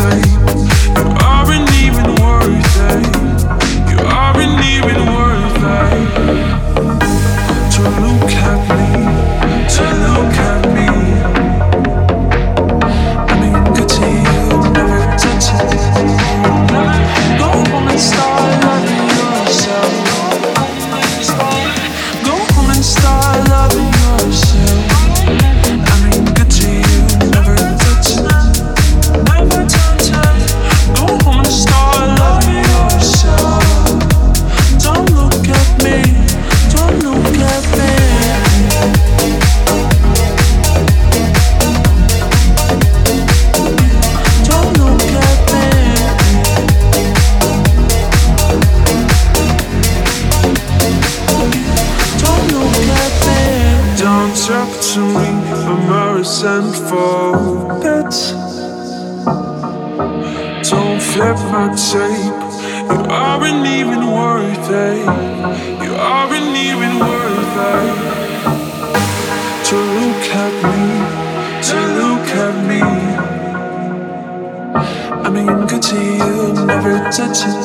My a resentful bitch. Don't flip my tape. You aren't even worth it. You aren't even worth it. To look at me. To look at me. I mean, good to you. Never touch it.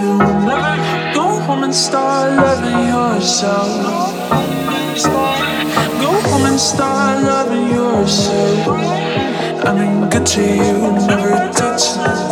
You never go home and start loving yourself. Go home and start loving yourself. I mean, good to you, never touch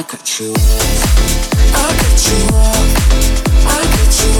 I get you off. I get you.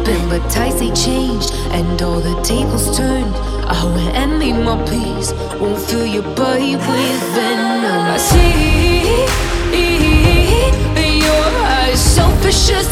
open, but ties they changed, and all the tables turned. I will envy my peace, won't fill your body with venom. I see your eyes, selfish as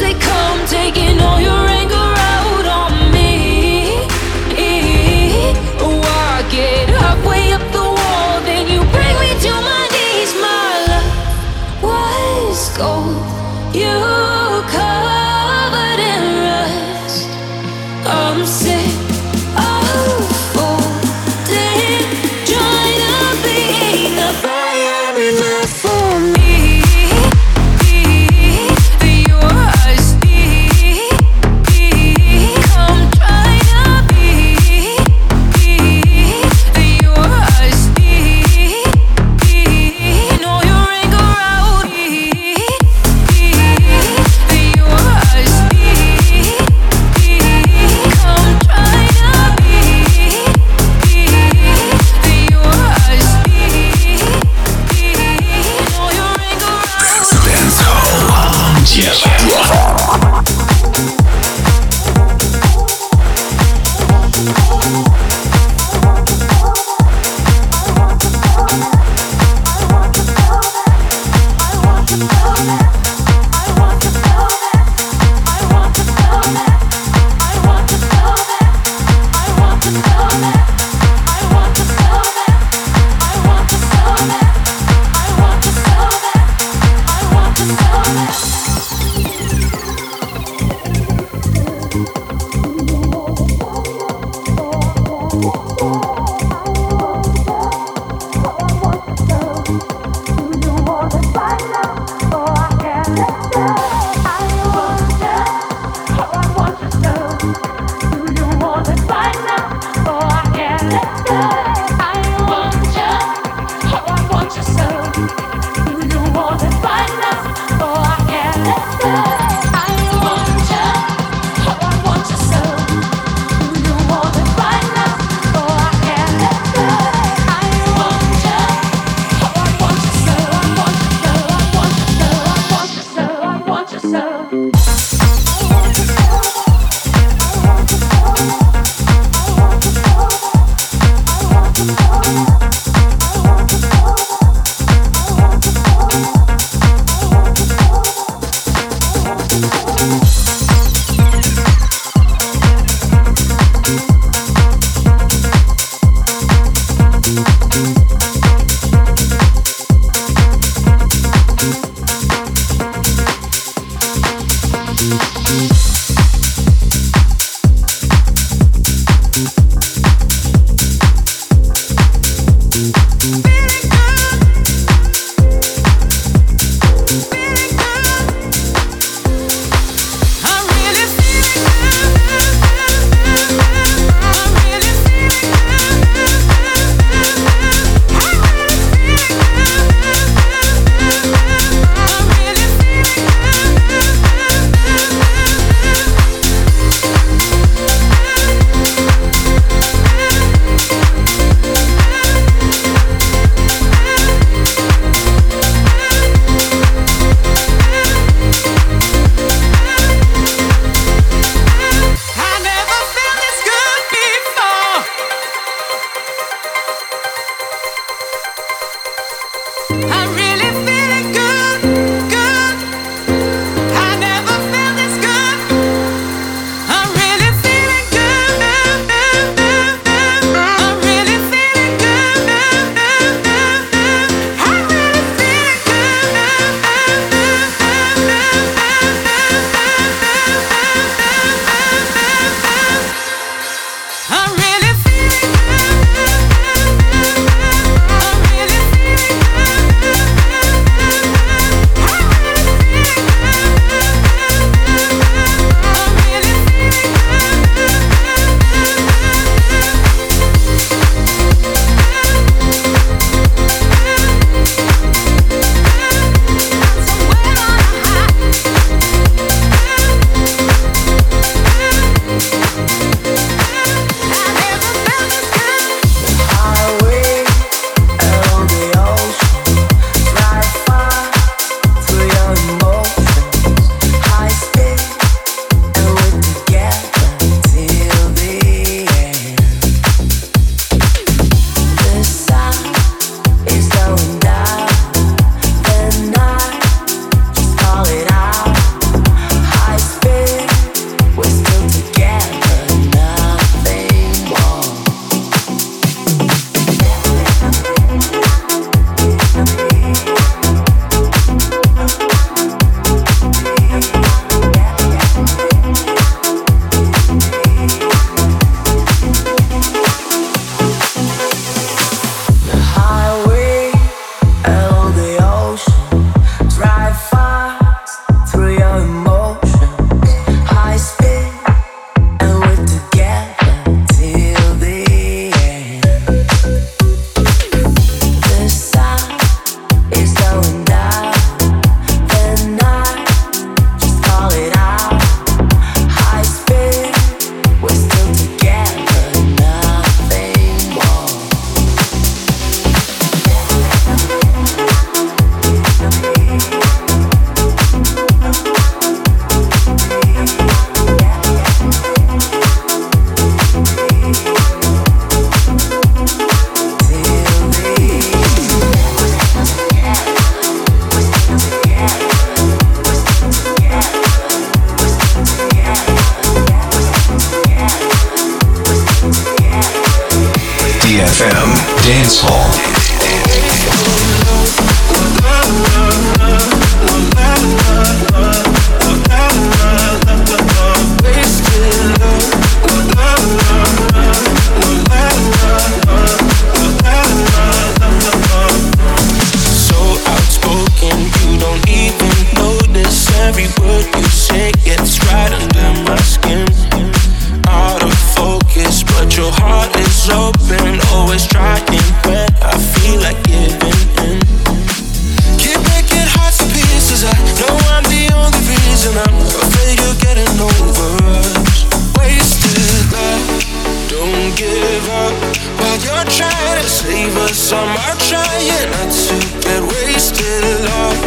I'm trying not to get wasted love.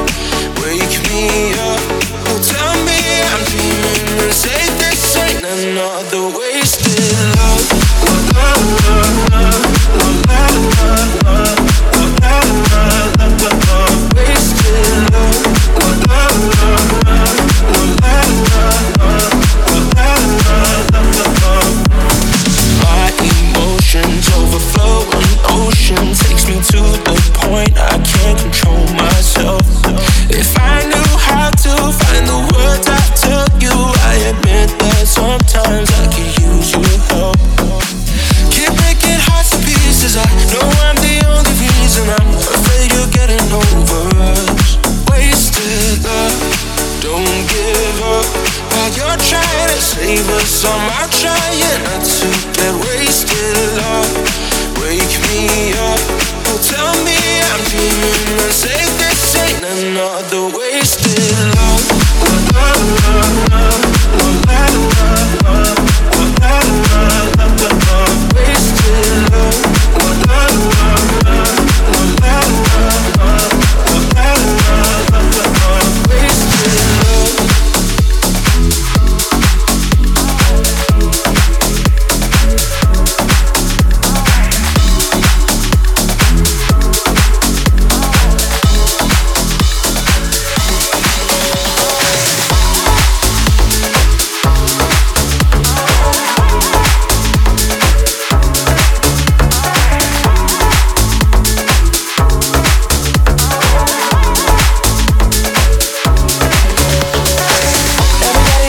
Wake me up.